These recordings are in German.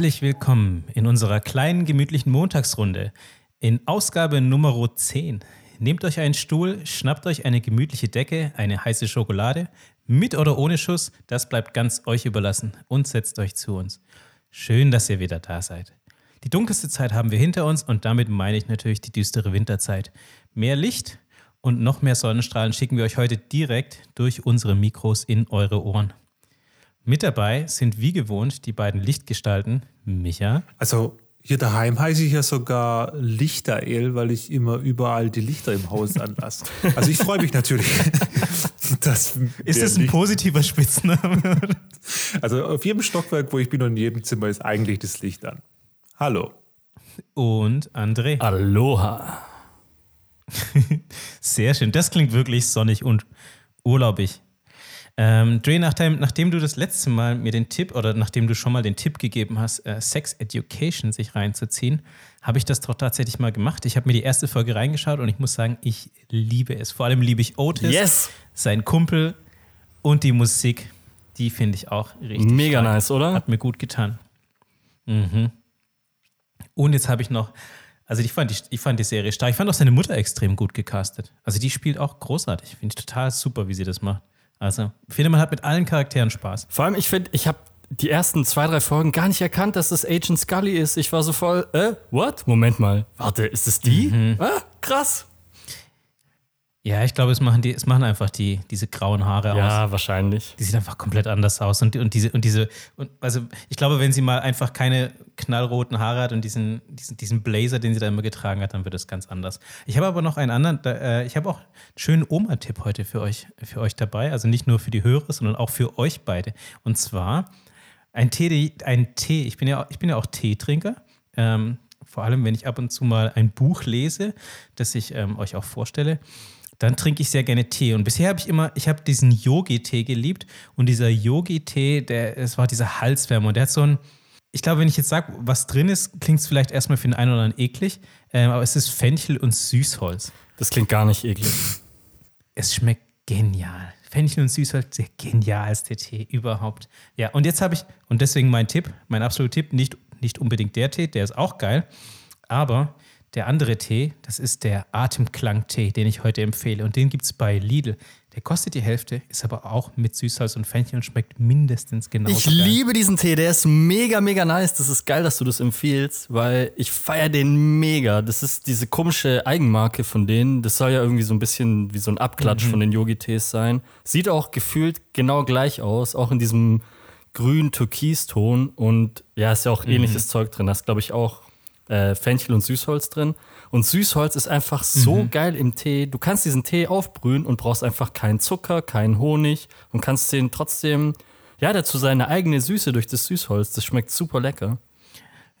Herzlich willkommen in unserer kleinen gemütlichen Montagsrunde in Ausgabe Nummer 10. Nehmt euch einen Stuhl, schnappt euch eine gemütliche Decke, eine heiße Schokolade, mit oder ohne Schuss, das bleibt ganz euch überlassen und setzt euch zu uns. Schön, dass ihr wieder da seid. Die dunkelste Zeit haben wir hinter uns und damit meine ich natürlich die düstere Winterzeit. Mehr Licht und noch mehr Sonnenstrahlen schicken wir euch heute direkt durch unsere Mikros in eure Ohren. Mit dabei sind wie gewohnt die beiden Lichtgestalten, Micha. Also hier daheim heiße ich ja sogar Lichterel, weil ich immer überall die Lichter im Haus anlasse. Also ich freue mich natürlich. dass ist das ein Licht positiver Spitzname? also auf jedem Stockwerk, wo ich bin und in jedem Zimmer ist eigentlich das Licht an. Hallo. Und André. Aloha. Sehr schön. Das klingt wirklich sonnig und urlaubig. Ähm, Dre, nachdem, nachdem du das letzte Mal mir den Tipp oder nachdem du schon mal den Tipp gegeben hast, äh, Sex Education sich reinzuziehen, habe ich das doch tatsächlich mal gemacht. Ich habe mir die erste Folge reingeschaut und ich muss sagen, ich liebe es. Vor allem liebe ich Otis, yes. sein Kumpel und die Musik. Die finde ich auch richtig. Mega stark. nice, oder? Hat mir gut getan. Mhm. Und jetzt habe ich noch, also ich fand, die, ich fand die Serie stark. Ich fand auch seine Mutter extrem gut gecastet. Also die spielt auch großartig. Finde ich total super, wie sie das macht. Also, ich finde, man hat mit allen Charakteren Spaß. Vor allem, ich finde, ich habe die ersten zwei, drei Folgen gar nicht erkannt, dass das Agent Scully ist. Ich war so voll, äh, what? Moment mal, warte, ist es die? Mhm. Ah, krass. Ja, ich glaube, es machen, die, es machen einfach die, diese grauen Haare ja, aus. Ja, wahrscheinlich. Die sieht einfach komplett anders aus. Und, und diese, und diese, und also ich glaube, wenn sie mal einfach keine knallroten Haare hat und diesen, diesen, diesen Blazer, den sie da immer getragen hat, dann wird es ganz anders. Ich habe aber noch einen anderen, äh, ich habe auch einen schönen Oma-Tipp heute für euch, für euch dabei. Also nicht nur für die Hörer, sondern auch für euch beide. Und zwar ein Tee, ein Tee. Ich bin ja, ich bin ja auch Teetrinker. Ähm, vor allem, wenn ich ab und zu mal ein Buch lese, das ich ähm, euch auch vorstelle dann trinke ich sehr gerne Tee. Und bisher habe ich immer, ich habe diesen Yogi-Tee geliebt. Und dieser Yogi-Tee, der, es war dieser Halswärmer. Und der hat so ein, ich glaube, wenn ich jetzt sage, was drin ist, klingt es vielleicht erstmal für den einen oder anderen eklig. Ähm, aber es ist Fenchel und Süßholz. Das klingt gar nicht eklig. Es schmeckt genial. Fenchel und Süßholz, der genialste Tee überhaupt. Ja, und jetzt habe ich, und deswegen mein Tipp, mein absoluter Tipp, nicht, nicht unbedingt der Tee, der ist auch geil, aber der andere Tee, das ist der Atemklang-Tee, den ich heute empfehle. Und den gibt es bei Lidl. Der kostet die Hälfte, ist aber auch mit Süßholz und Fenchel und schmeckt mindestens genauso. Ich geil. liebe diesen Tee, der ist mega, mega nice. Das ist geil, dass du das empfiehlst, weil ich feiere den mega. Das ist diese komische Eigenmarke von denen. Das soll ja irgendwie so ein bisschen wie so ein Abklatsch mhm. von den Yogi-Tees sein. Sieht auch gefühlt genau gleich aus, auch in diesem grün-türkis-Ton. Und ja, ist ja auch mhm. ähnliches Zeug drin. Da ist, glaube ich, auch äh, Fenchel und Süßholz drin. Und Süßholz ist einfach so mhm. geil im Tee. Du kannst diesen Tee aufbrühen und brauchst einfach keinen Zucker, keinen Honig und kannst den trotzdem, ja, dazu seine eigene Süße durch das Süßholz. Das schmeckt super lecker.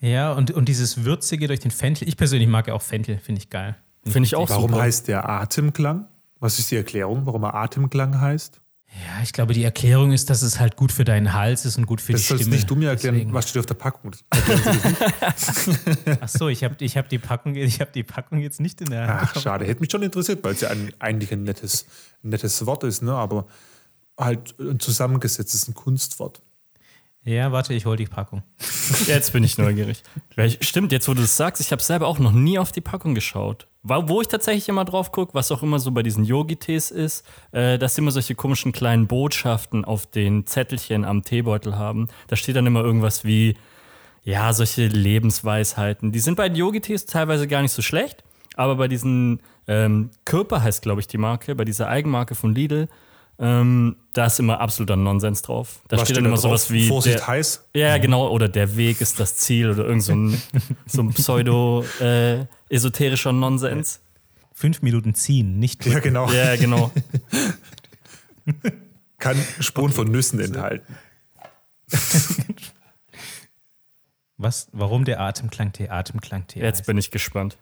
Ja, und, und dieses Würzige durch den Fenchel. Ich persönlich mag ja auch Fenchel, finde ich geil. Finde ich auch Warum super. Warum heißt der Atemklang? Was ist die Erklärung, warum er Atemklang heißt? Ja, ich glaube, die Erklärung ist, dass es halt gut für deinen Hals ist und gut für das die Stimme. Das sollst nicht du mir erklären, Deswegen. was steht auf der Packung. Ach so, ich habe ich hab die, Packung, hab die Packung jetzt nicht in der Hand. Ach, schade. Hätte mich schon interessiert, weil es ja ein, eigentlich ein nettes, nettes Wort ist, ne? aber halt ein zusammengesetztes ein Kunstwort. Ja, warte, ich hole die Packung. Jetzt bin ich neugierig. Stimmt, jetzt wo du das sagst, ich habe selber auch noch nie auf die Packung geschaut. Wo ich tatsächlich immer drauf gucke, was auch immer so bei diesen Yogi-Tees ist, äh, dass sie immer solche komischen kleinen Botschaften auf den Zettelchen am Teebeutel haben. Da steht dann immer irgendwas wie, ja, solche Lebensweisheiten. Die sind bei den Yogi-Tees teilweise gar nicht so schlecht, aber bei diesen ähm, Körper heißt, glaube ich, die Marke, bei dieser Eigenmarke von Lidl, ähm, da ist immer absoluter Nonsens drauf. Da Was steht dann immer sowas wie. Vorsicht der, heiß? Ja, genau. Oder der Weg ist das Ziel oder irgend so ein, so ein pseudo-esoterischer äh, Nonsens. Fünf Minuten ziehen, nicht. Ja, genau. Ja, genau. Kann Spuren von Nüssen enthalten. Was, warum der Atemklang-Tee Atemklang-Tee Jetzt heißt. bin ich gespannt.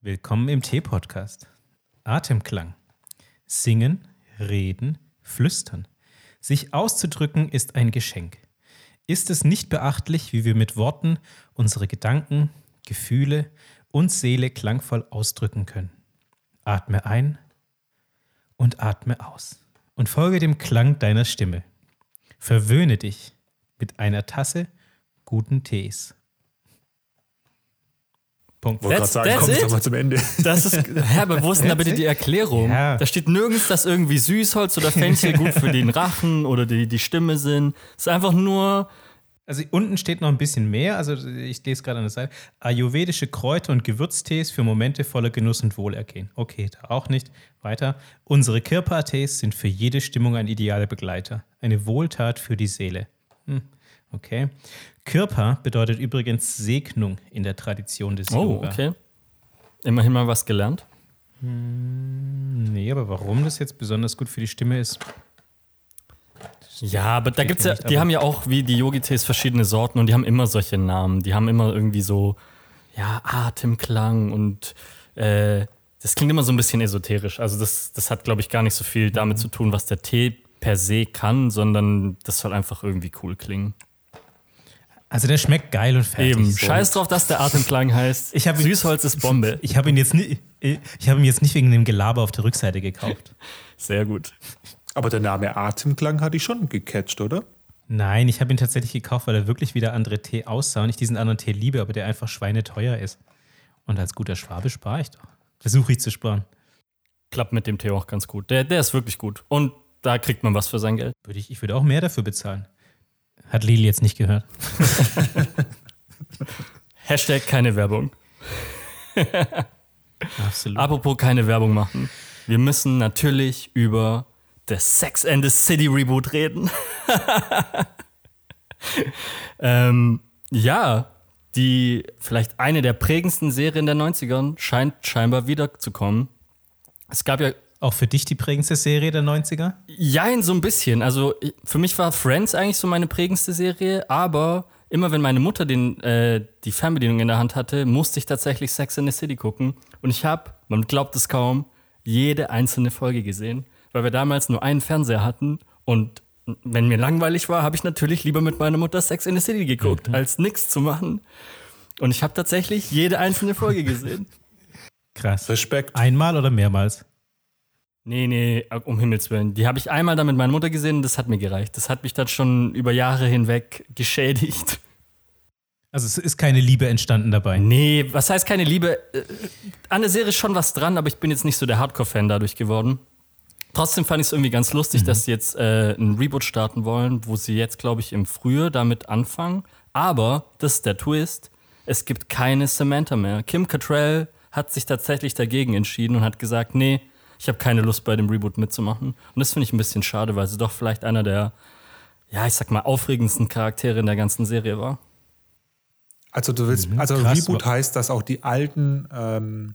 Willkommen im Tee-Podcast. Atemklang. Singen, reden, Flüstern. Sich auszudrücken ist ein Geschenk. Ist es nicht beachtlich, wie wir mit Worten unsere Gedanken, Gefühle und Seele klangvoll ausdrücken können? Atme ein und atme aus und folge dem Klang deiner Stimme. Verwöhne dich mit einer Tasse guten Tees. Punkt. Wollte gerade sagen, it. doch mal zum Ende. Das ist, hä, aber wo ist denn da bitte die Erklärung? Ja. Da steht nirgends, dass irgendwie Süßholz oder Fenchel gut für den Rachen oder die, die Stimme sind. Es ist einfach nur, Also unten steht noch ein bisschen mehr, also ich lese gerade an der Seite. Ayurvedische Kräuter und Gewürztees für Momente voller Genuss und Wohlergehen. Okay, da auch nicht. Weiter. Unsere Kirpa-Tees sind für jede Stimmung ein idealer Begleiter. Eine Wohltat für die Seele. Hm, okay. Kirpa bedeutet übrigens Segnung in der Tradition des oh, Yoga. okay. Immerhin mal was gelernt. Nee, aber warum das jetzt besonders gut für die Stimme ist, Ja, aber da gibt's ja, nicht, die haben ja auch wie die Yogi-Tees verschiedene Sorten und die haben immer solche Namen. Die haben immer irgendwie so, ja, Atemklang und äh, das klingt immer so ein bisschen esoterisch. Also das, das hat, glaube ich, gar nicht so viel damit Mhm. zu tun, was der Tee per se kann, sondern das soll einfach irgendwie cool klingen. Also der schmeckt geil und fertig. Eben, so. scheiß drauf, dass der Atemklang heißt. Ich hab- Süßholz ist Bombe. Ich habe ihn jetzt nicht, ich habe ihn jetzt nicht wegen dem Gelaber auf der Rückseite gekauft. Sehr gut. Aber der Name Atemklang hatte ich schon gecatcht, oder? Nein, ich habe ihn tatsächlich gekauft, weil er wirklich wie der andere Tee aussah und ich diesen anderen Tee liebe, aber der einfach schweineteuer ist. Und als guter Schwabe spare ich doch. Versuche ich zu sparen. Klappt mit dem Tee auch ganz gut. Der, der ist wirklich gut. Und da kriegt man was für sein Geld. Würde ich, ich würde auch mehr dafür bezahlen. Hat Lili jetzt nicht gehört. Hashtag keine Werbung. Absolut. Apropos keine Werbung machen. Wir müssen natürlich über das Sex and the City Reboot reden. ähm, ja, die vielleicht eine der prägendsten Serien der 90ern scheint scheinbar wiederzukommen. Es gab ja auch für dich die prägendste Serie der 90er? Jein, so ein bisschen. Also für mich war Friends eigentlich so meine prägendste Serie, aber immer wenn meine Mutter den, äh, die Fernbedienung in der Hand hatte, musste ich tatsächlich Sex in the City gucken. Und ich habe, man glaubt es kaum, jede einzelne Folge gesehen, weil wir damals nur einen Fernseher hatten und wenn mir langweilig war, habe ich natürlich lieber mit meiner Mutter Sex in the City geguckt, als nichts zu machen. Und ich habe tatsächlich jede einzelne Folge gesehen. Krass. Respekt. Einmal oder mehrmals? Nee, nee, um Himmels Willen. Die habe ich einmal dann mit meiner Mutter gesehen und das hat mir gereicht. Das hat mich dann schon über Jahre hinweg geschädigt. Also es ist keine Liebe entstanden dabei. Nee, was heißt keine Liebe? Äh, An der Serie ist schon was dran, aber ich bin jetzt nicht so der Hardcore-Fan dadurch geworden. Trotzdem fand ich es irgendwie ganz lustig, dass sie jetzt äh, ein Reboot starten wollen, wo sie jetzt, glaube ich, im Frühjahr damit anfangen. Aber, das ist der Twist, es gibt keine Samantha mehr. Kim Cattrall hat sich tatsächlich dagegen entschieden und hat gesagt, nee, ich habe keine Lust bei dem Reboot mitzumachen. Und das finde ich ein bisschen schade, weil sie doch vielleicht einer der, ja, ich sag mal, aufregendsten Charaktere in der ganzen Serie war. Also du willst, also krass. Reboot heißt, dass auch die alten ähm,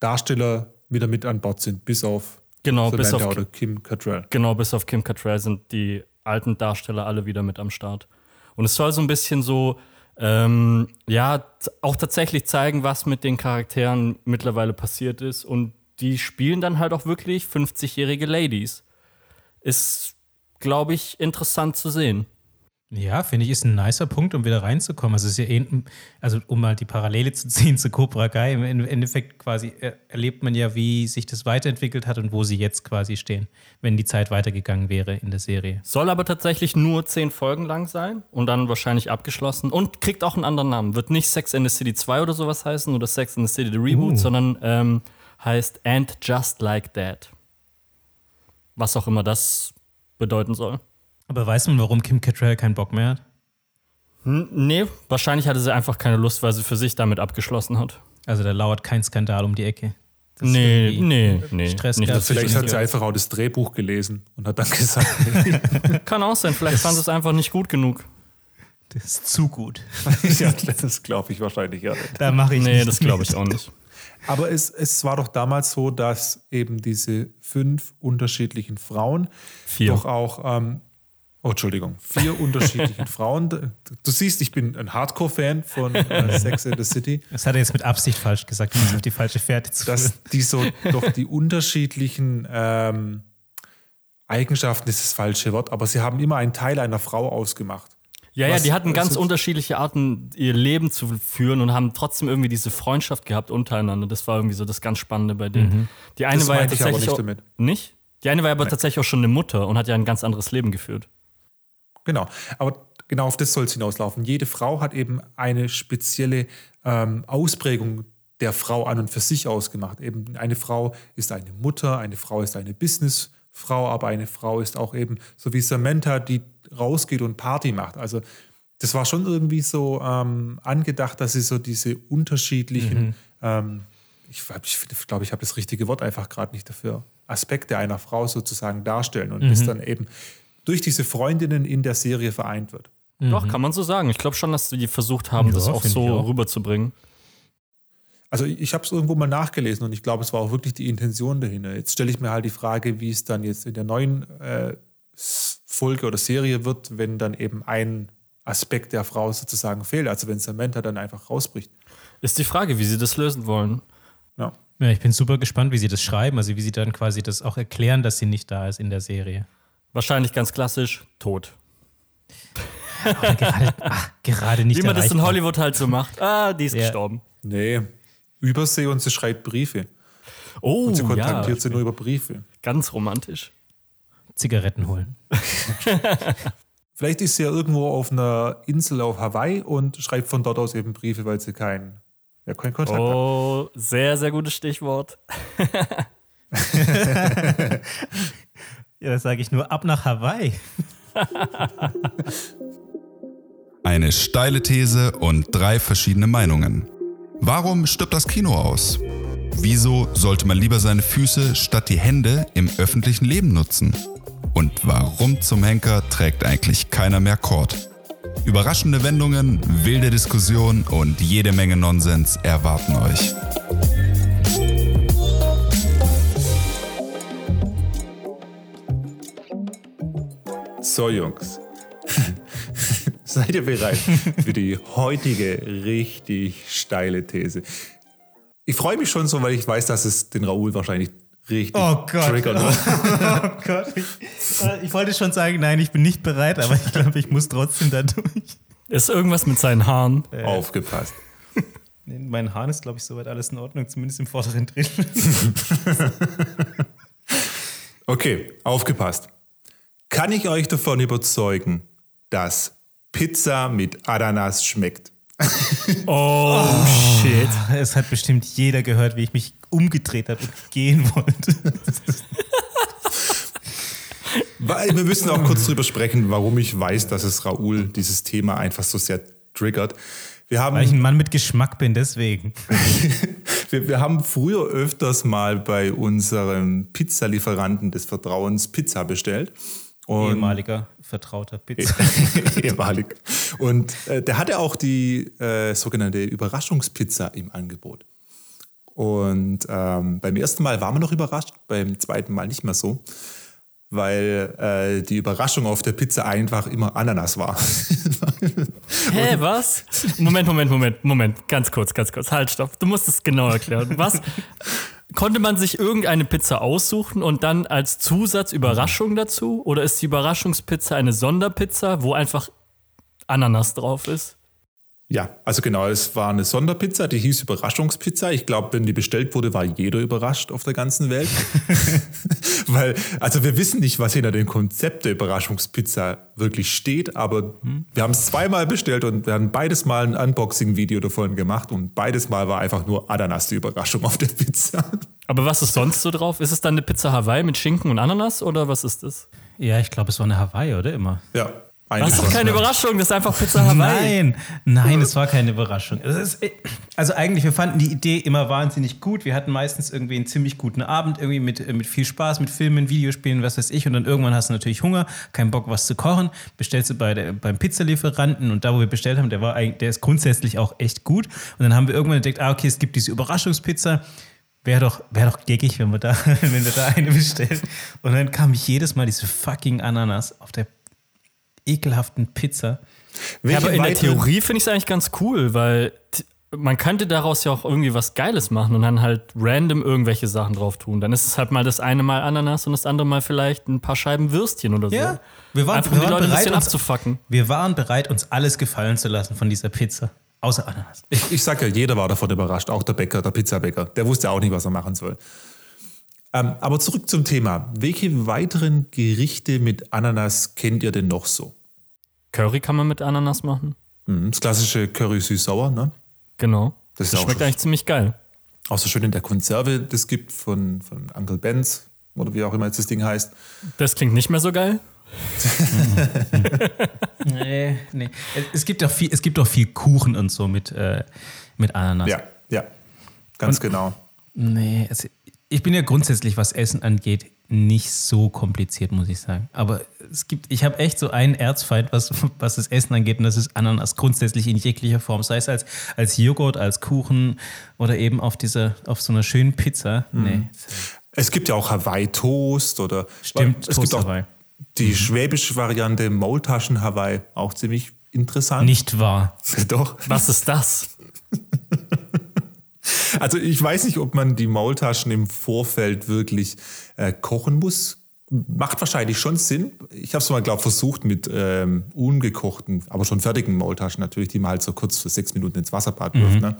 Darsteller wieder mit an Bord sind, bis auf Genau, bis auf oder Kim Cattrall. Genau, bis auf Kim Cattrall sind die alten Darsteller alle wieder mit am Start. Und es soll so ein bisschen so, ähm, ja, auch tatsächlich zeigen, was mit den Charakteren mittlerweile passiert ist. Und die spielen dann halt auch wirklich 50-jährige Ladies. Ist, glaube ich, interessant zu sehen. Ja, finde ich, ist ein nicer Punkt, um wieder reinzukommen. Also, es ist ja eh, also um mal die Parallele zu ziehen zu Cobra Kai, im Endeffekt quasi er- erlebt man ja, wie sich das weiterentwickelt hat und wo sie jetzt quasi stehen, wenn die Zeit weitergegangen wäre in der Serie. Soll aber tatsächlich nur zehn Folgen lang sein und dann wahrscheinlich abgeschlossen und kriegt auch einen anderen Namen. Wird nicht Sex in the City 2 oder sowas heißen oder Sex in the City the Reboot, Uh. sondern ähm, heißt And Just Like That. Was auch immer das bedeuten soll. Aber weiß man, warum Kim Cattrall keinen Bock mehr hat? Hm, nee, wahrscheinlich hatte sie einfach keine Lust, weil sie für sich damit abgeschlossen hat. Also, da lauert kein Skandal um die Ecke. Das Nee, nee, nee. Stress nicht, Vielleicht ich- hat sie einfach auch das Drehbuch gelesen und hat dann gesagt, Kann auch sein, vielleicht fand sie es einfach nicht gut genug. Das ist zu gut. ja, das glaube ich wahrscheinlich ja. Da mache ich Nee, nicht das glaube ich auch nicht. Aber es, es war doch damals so, dass eben diese fünf unterschiedlichen Frauen Vier. doch auch, ähm, oh Entschuldigung, vier unterschiedlichen Frauen. Du siehst, ich bin ein Hardcore-Fan von äh, Sex in the City. Das hat er jetzt mit Absicht falsch gesagt, um auf die falsche Fährte zu führen. dass die so doch die unterschiedlichen ähm, Eigenschaften ist das falsche Wort, aber sie haben immer einen Teil einer Frau ausgemacht. Ja, ja, die hatten ganz unterschiedliche Arten, ihr Leben zu führen und haben trotzdem irgendwie diese Freundschaft gehabt untereinander. Das war irgendwie so das ganz Spannende bei denen. Die eine Das war ja tatsächlich nicht auch, damit. Nicht? Die eine war aber tatsächlich auch schon eine Mutter und hat ja ein ganz anderes Leben geführt. genau. Aber genau auf das soll es hinauslaufen. Jede Frau hat eben eine spezielle ähm, Ausprägung der Frau an und für sich ausgemacht. Eben eine Frau ist eine Mutter, eine Frau ist eine Businessfrau, aber eine Frau ist auch eben so wie Samantha, die rausgeht und Party macht. Also das war schon irgendwie so ähm, angedacht, dass sie so diese unterschiedlichen, mhm. ähm, ich, ich glaube, ich habe das richtige Wort einfach gerade nicht dafür, Aspekte einer Frau sozusagen darstellen und mhm. das dann eben durch diese Freundinnen in der Serie vereint wird. Mhm. Doch, kann man so sagen. Ich glaube schon, dass die versucht haben, ja, das auch so auch. rüberzubringen. Also ich habe es irgendwo mal nachgelesen und ich glaube, es war auch wirklich die Intention dahinter. Jetzt stelle ich mir halt die Frage, wie es dann jetzt in der neuen äh, Folge oder Serie wird, wenn dann eben ein Aspekt der Frau sozusagen fehlt. Also wenn Samantha dann einfach rausbricht. Ist die Frage, wie sie das lösen wollen. Ja. ja. ich bin super gespannt, wie sie das schreiben, also wie sie dann quasi das auch erklären, dass sie nicht da ist in der Serie. Wahrscheinlich ganz klassisch, tot. Aber gerade, ach, gerade nicht Wie man das in Hollywood halt so macht. Ah, die ist ja. gestorben. Nee, Übersee und sie schreibt Briefe. Oh, und sie kontaktiert ja. sie nur über Briefe. Ganz romantisch. Zigaretten holen. Vielleicht ist sie ja irgendwo auf einer Insel auf Hawaii und schreibt von dort aus eben Briefe, weil sie keinen ja, kein Kontakt oh, hat. Oh, sehr, sehr gutes Stichwort. ja, das sage ich nur ab nach Hawaii. Eine steile These und drei verschiedene Meinungen. Warum stirbt das Kino aus? Wieso sollte man lieber seine Füße statt die Hände im öffentlichen Leben nutzen? Und warum zum Henker trägt eigentlich keiner mehr Kord? Überraschende Wendungen, wilde Diskussionen und jede Menge Nonsens erwarten euch. So, Jungs. Seid ihr bereit für die heutige richtig steile These? Ich freue mich schon so, weil ich weiß, dass es den Raoul wahrscheinlich richtig oh Gott. triggert. Oh, Gott. Ich, äh, ich, wollte schon sagen, nein, ich bin nicht bereit, aber ich glaube, ich muss trotzdem da durch. Ist irgendwas mit seinen Haaren? Äh, Aufgepasst. In meinen Haaren ist, glaube ich, soweit alles in Ordnung, zumindest im vorderen Drittel. okay, aufgepasst. Kann ich euch davon überzeugen, dass Pizza mit Ananas schmeckt? oh, oh, shit. Es hat bestimmt jeder gehört, wie ich mich umgedreht habe und gehen wollte. Wir müssen auch kurz drüber sprechen, warum ich weiß, dass es Raoul dieses Thema einfach so sehr triggert. Wir haben, Weil ich ein Mann mit Geschmack bin, deswegen. wir, wir, haben früher öfters mal bei unserem Pizzalieferanten des Vertrauens Pizza bestellt. Und Ehemaliger vertrauter Pizza. Ehemalig. Und äh, der hatte auch die äh, sogenannte Überraschungspizza im Angebot. Und ähm, beim ersten Mal waren wir noch überrascht, beim zweiten Mal nicht mehr so, weil äh, die Überraschung auf der Pizza einfach immer Ananas war. Hä, was? Moment, Moment, Moment, Moment, ganz kurz, ganz kurz. Halt, stopp. Du musst es genau erklären. Was? Konnte man sich irgendeine Pizza aussuchen und dann als Zusatz Überraschung dazu? Oder ist die Überraschungspizza eine Sonderpizza, wo einfach Ananas drauf ist? Ja, also genau, es war eine Sonderpizza, die hieß Überraschungspizza. Ich glaube, wenn die bestellt wurde, war jeder überrascht auf der ganzen Welt. Weil, also wir wissen nicht, was hinter dem Konzept der Überraschungspizza wirklich steht, aber hm. wir haben es zweimal bestellt und wir haben beides Mal ein Unboxing-Video davon gemacht und beides Mal war einfach nur Ananas die Überraschung auf der Pizza. Aber was ist sonst so drauf? Ist es dann eine Pizza Hawaii mit Schinken und Ananas oder was ist das? Ja, ich glaube, es war eine Hawaii, oder immer? Ja, das ist doch keine Überraschung, das ist einfach Pizza Hawaii. Nein, nein, es war keine Überraschung. Ist, also eigentlich, wir fanden die Idee immer wahnsinnig gut. Wir hatten meistens irgendwie einen ziemlich guten Abend, irgendwie mit, mit viel Spaß, mit Filmen, Videospielen, was weiß ich. Und dann irgendwann hast du natürlich Hunger, keinen Bock, was zu kochen. Bestellst du bei der, beim Pizzalieferanten und da, wo wir bestellt haben, der, war der ist grundsätzlich auch echt gut. Und dann haben wir irgendwann entdeckt, ah, okay, es gibt diese Überraschungspizza. Wäre doch, wär doch geckig, wenn wir, da, wenn wir da eine bestellen. Und dann kam ich jedes Mal diese fucking Ananas auf der ekelhaften Pizza. Ja, aber in der Theorie finde ich es eigentlich ganz cool, weil man könnte daraus ja auch irgendwie was Geiles machen und dann halt random irgendwelche Sachen drauf tun. Dann ist es halt mal das eine Mal Ananas und das andere Mal vielleicht ein paar Scheiben Würstchen oder so. Ja, wir waren, Einfach, wir um die Leute bereit, ein bisschen uns, abzufacken. Wir waren bereit, uns alles gefallen zu lassen von dieser Pizza. Außer Ananas. Ich, ich sag ja, jeder war davon überrascht, auch der Bäcker, der Pizzabäcker. Der wusste auch nicht, was er machen soll. Ähm, aber zurück zum Thema. Welche weiteren Gerichte mit Ananas kennt ihr denn noch so? Curry kann man mit Ananas machen. Mhm, Das klassische Curry süß-sauer, ne? Genau. Das ist Das schmeckt eigentlich ziemlich geil. Auch so schön in der Konserve, das gibt von, von Uncle Ben's oder wie auch immer jetzt das Ding heißt. Das klingt nicht mehr so geil. Nee, nee. Es, es, gibt doch viel, es gibt doch viel Kuchen und so mit, äh, mit Ananas. Ja, ja, ganz genau. Nee, also ich bin ja grundsätzlich, was Essen angeht, nicht so kompliziert, muss ich sagen. Aber es gibt, ich habe echt so einen Erzfeind, was, was das Essen angeht, und das ist Ananas grundsätzlich in jeglicher Form. Sei es als, als Joghurt, als Kuchen oder eben auf dieser, auf so einer schönen Pizza. Nee. Es gibt ja auch Hawaii-Toast oder Stimmt, es Toast gibt auch Hawaii. die schwäbische Variante Maultaschen Hawaii, auch ziemlich interessant. Nicht wahr. Doch. Was ist das? Also ich weiß nicht, ob man die Maultaschen im Vorfeld wirklich äh, kochen muss. Macht wahrscheinlich schon Sinn. Ich habe es mal, glaube versucht mit ähm, ungekochten, aber schon fertigen Maultaschen natürlich, die man halt so kurz für sechs Minuten ins Wasserbad wirft. Ne?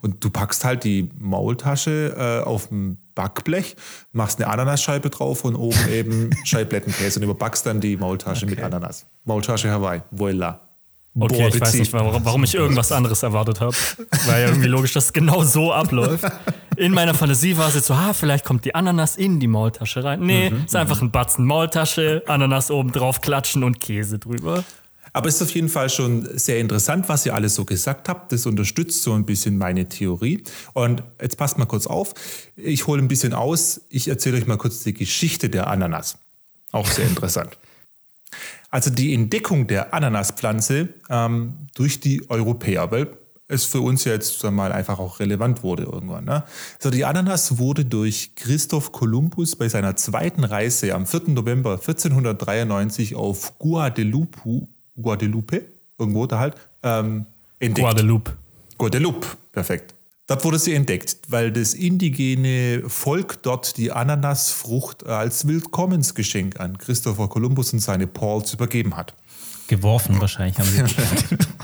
Und du packst halt die Maultasche äh, auf dem Backblech, machst eine Ananasscheibe drauf und oben eben Scheiblettenkäse und überbackst dann die Maultasche mit Ananas. Maultasche Hawaii, voila. Okay, Bon ich weiß nicht, warum, warum ich irgendwas anderes erwartet habe. War ja irgendwie logisch, dass es genau so abläuft. In meiner Fantasie war es jetzt so, ah, vielleicht kommt die Ananas in die Maultasche rein. Nee, Mhm, ist einfach ein Batzen Maultasche, Ananas oben drauf klatschen und Käse drüber. Aber es ist auf jeden Fall schon sehr interessant, was ihr alles so gesagt habt. Das unterstützt so ein bisschen meine Theorie. Und jetzt passt mal kurz auf. Ich hole ein bisschen aus. Ich erzähle euch mal kurz die Geschichte der Ananas. Auch sehr interessant. Also die Entdeckung der Ananaspflanze ähm, durch die Europäer, weil es für uns ja jetzt sagen wir mal einfach auch relevant wurde irgendwann. Ne? Also die Ananas wurde durch Christoph Kolumbus bei seiner zweiten Reise am 4. November 1493 auf Guadeloupe, Guadeloupe irgendwo da halt, ähm, entdeckt. Guadeloupe. Guadeloupe, perfekt. Dort wurde sie entdeckt, weil das indigene Volk dort die Ananasfrucht als Willkommensgeschenk an Christopher Columbus und seine Pauls übergeben hat. Geworfen wahrscheinlich haben sie.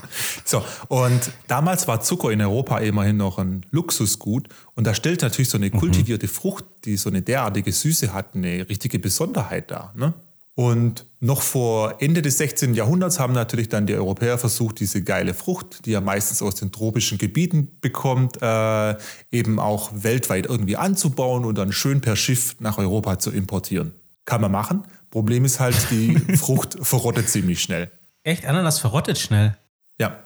So, und damals war Zucker in Europa immerhin noch ein Luxusgut und da stellt natürlich so eine kultivierte Frucht, die so eine derartige Süße hat, eine richtige Besonderheit dar. Ne? Und noch vor Ende des 16. Jahrhunderts haben natürlich dann die Europäer versucht, diese geile Frucht, die ja meistens aus den tropischen Gebieten bekommt, äh, eben auch weltweit irgendwie anzubauen und dann schön per Schiff nach Europa zu importieren. Kann man machen. Problem ist halt, die Frucht verrottet ziemlich schnell. Echt, Ananas verrottet schnell. Ja.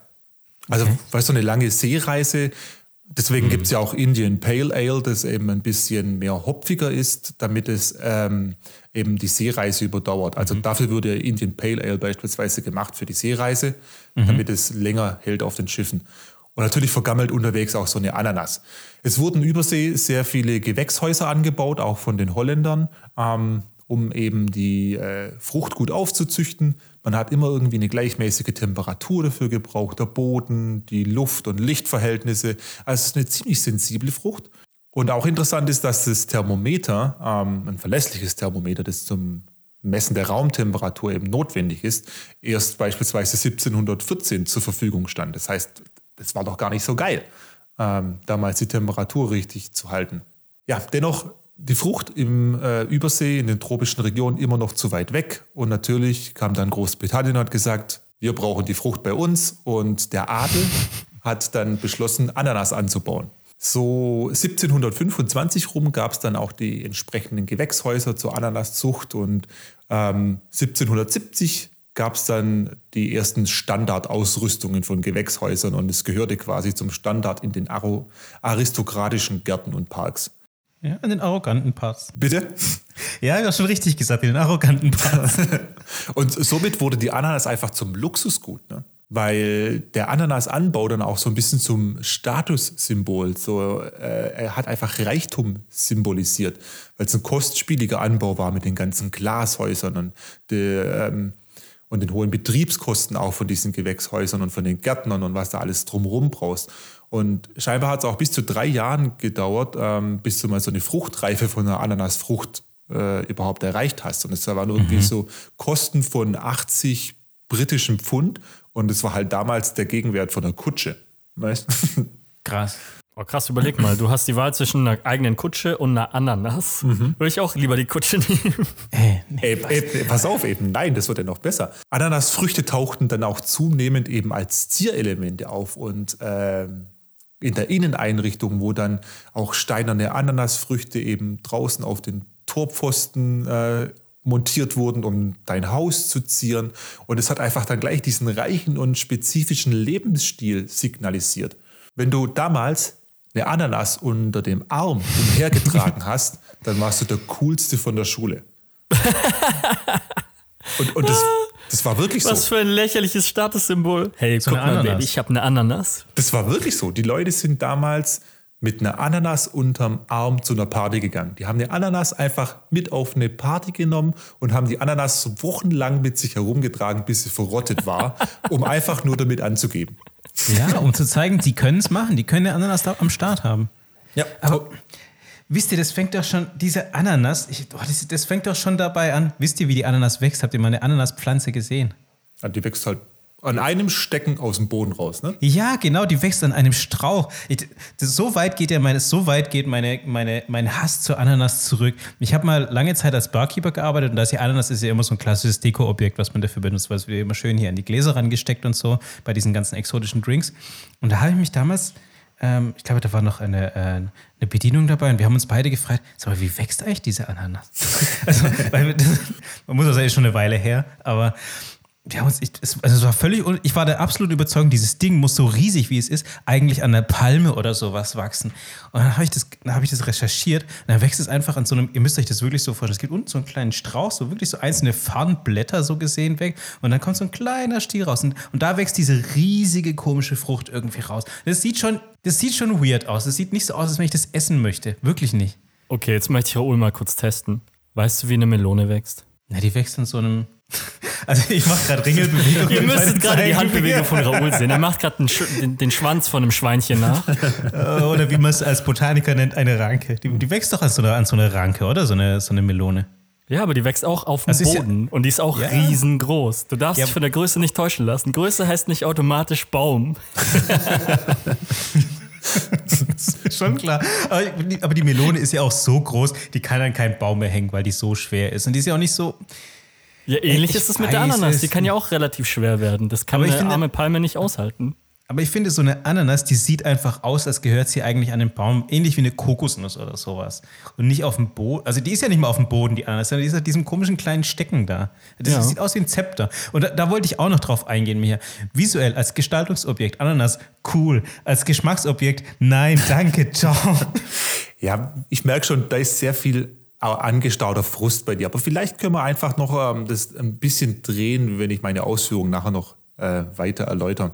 Also, weißt du, eine lange Seereise. Deswegen gibt es ja auch Indian Pale Ale, das eben ein bisschen mehr hopfiger ist, damit es ähm, eben die Seereise überdauert. Also dafür wurde Indian Pale Ale beispielsweise gemacht für die Seereise, damit es länger hält auf den Schiffen. Und natürlich vergammelt unterwegs auch so eine Ananas. Es wurden übersee sehr viele Gewächshäuser angebaut, auch von den Holländern, ähm, um eben die äh, Frucht gut aufzuzüchten. Man hat immer irgendwie eine gleichmäßige Temperatur dafür gebraucht, der Boden, die Luft- und Lichtverhältnisse. Also es ist eine ziemlich sensible Frucht. Und auch interessant ist, dass das Thermometer, ähm, ein verlässliches Thermometer, das zum Messen der Raumtemperatur eben notwendig ist, erst beispielsweise 1714 zur Verfügung stand. Das heißt, das war doch gar nicht so geil, ähm, damals die Temperatur richtig zu halten. Ja, dennoch die Frucht im äh, Übersee, in den tropischen Regionen immer noch zu weit weg. Und natürlich kam dann Großbritannien und hat gesagt, wir brauchen die Frucht bei uns. Und der Adel hat dann beschlossen, Ananas anzubauen. So 1725 rum gab es dann auch die entsprechenden Gewächshäuser zur Ananaszucht und ähm, 1770 gab es dann die ersten Standardausrüstungen von Gewächshäusern und es gehörte quasi zum Standard in den aristokratischen Gärten und Parks. Ja, in den arroganten Parts. Bitte? Ja, du hast schon richtig gesagt, in den arroganten Parts. Und somit wurde die Ananas einfach zum Luxusgut, ne? weil der Ananasanbau dann auch so ein bisschen zum Statussymbol, so, äh, er hat einfach Reichtum symbolisiert, weil es ein kostspieliger Anbau war mit den ganzen Glashäusern und, der, ähm, und den hohen Betriebskosten auch von diesen Gewächshäusern und von den Gärtnern und was da alles drumherum brauchst. Und scheinbar hat es auch bis zu drei Jahren gedauert, ähm, bis du mal so eine Fruchtreife von einer Ananasfrucht äh, überhaupt erreicht hast. Und es waren irgendwie so Kosten von 80 britischen Pfund und es war halt damals der Gegenwert von einer Kutsche. Weißt? Krass. Oh, krass, überleg mal, du hast die Wahl zwischen einer eigenen Kutsche und einer Ananas. Würde ich auch lieber die Kutsche nehmen. Ey, nee. Ey, ey, pass auf eben, nein, das wird ja noch besser. Ananasfrüchte tauchten dann auch zunehmend eben als Zierelemente auf und ähm, in der Inneneinrichtung, wo dann auch steinerne Ananasfrüchte eben draußen auf den Torpfosten äh, montiert wurden, um dein Haus zu zieren. Und es hat einfach dann gleich diesen reichen und spezifischen Lebensstil signalisiert. Wenn du damals eine Ananas unter dem Arm umhergetragen hast, dann warst du der Coolste von der Schule. Und, und das, das war wirklich so. Was für ein lächerliches Statussymbol. Hey, So guck eine mal, Ananas. Baby, ich habe eine Ananas. Das war wirklich so. Die Leute sind damals mit einer Ananas unterm Arm zu einer Party gegangen. Die haben eine Ananas einfach mit auf eine Party genommen und haben die Ananas so wochenlang mit sich herumgetragen, bis sie verrottet war, um einfach nur damit anzugeben. Ja, um zu zeigen, die können es machen. Die können eine Ananas da am Start haben. Ja, Aber wisst ihr, das fängt doch schon, diese Ananas, ich, oh, das, das fängt doch schon dabei an. Wisst ihr, wie die Ananas wächst? Habt ihr mal eine Ananaspflanze gesehen? die wächst halt an einem Stecken aus dem Boden raus, ne? Ja, genau, die wächst an einem Strauch. Ich, das, so weit geht ja meine, so weit geht meine, meine, mein Hass zur Ananas zurück. Ich habe mal lange Zeit als Barkeeper gearbeitet und da ist die Ananas ist ja immer so ein klassisches Dekoobjekt, was man dafür benutzt, weil es wird immer schön hier an die Gläser rangesteckt und so bei diesen ganzen exotischen Drinks. Und da habe ich mich damals, ähm, ich glaube, da war noch eine, äh, eine Bedienung dabei und wir haben uns beide gefragt, sag mal, wie wächst eigentlich diese Ananas? also, wir- man muss das ja schon eine Weile her, aber wir haben uns, ich, es, also es war völlig, ich war der absolut überzeugt, dieses Ding muss so riesig wie es ist, eigentlich an der Palme oder sowas wachsen. Und dann habe ich das, dann habe ich das recherchiert und dann wächst es einfach an so einem, ihr müsst euch das wirklich so vorstellen, es gibt unten so einen kleinen Strauch, so wirklich so einzelne Farnblätter so gesehen weg und dann kommt so ein kleiner Stiel raus und, und da wächst diese riesige komische Frucht irgendwie raus. Das sieht schon, das sieht schon weird aus. Das sieht nicht so aus, als wenn ich das essen möchte. Wirklich nicht. Okay, jetzt möchte ich Raoul mal kurz testen. Weißt du, wie eine Melone wächst? Na, die wächst in so einem, also ich mache gerade Ringelbewegungen. Ihr müsstet gerade die. Handbewegung von Raoul sehen. Er macht gerade den, den, Schwanz von einem Schweinchen nach. Äh, Oder wie man es als Botaniker nennt, eine Ranke. Die, die wächst doch an so, einer, an so einer Ranke, oder? So eine, so eine Melone. Ja, aber die wächst auch auf dem Das ist ja- Boden und die ist auch Ja. riesengroß. Du darfst Ja. dich von der Größe nicht täuschen lassen. Größe heißt nicht automatisch Baum. Schon klar. Aber die, aber die Melone ist ja auch so groß, die kann an keinen Baum mehr hängen, weil die so schwer ist. Und die ist ja auch nicht so. Ja, ähnlich Ich ist es mit der Ananas. Die kann ja auch relativ schwer werden. Das kann Aber eine finde- arme Palme nicht aushalten. Aber ich finde, so eine Ananas, die sieht einfach aus, als gehört sie eigentlich an den Baum, ähnlich wie eine Kokosnuss oder sowas. Und nicht auf dem Boden. Also die ist ja nicht mal auf dem Boden, die Ananas, sondern die ist auf diesem komischen kleinen Stecken da. Das Ja. sieht aus wie ein Zepter. Und da, da wollte ich auch noch drauf eingehen, Micha. Visuell, als Gestaltungsobjekt, Ananas, cool. Als Geschmacksobjekt, nein, danke, ciao. Ja, ich merke schon, da ist sehr viel angestauter Frust bei dir. Aber vielleicht können wir einfach noch ähm, das ein bisschen drehen, wenn ich meine Ausführungen nachher noch äh, weiter erläutern.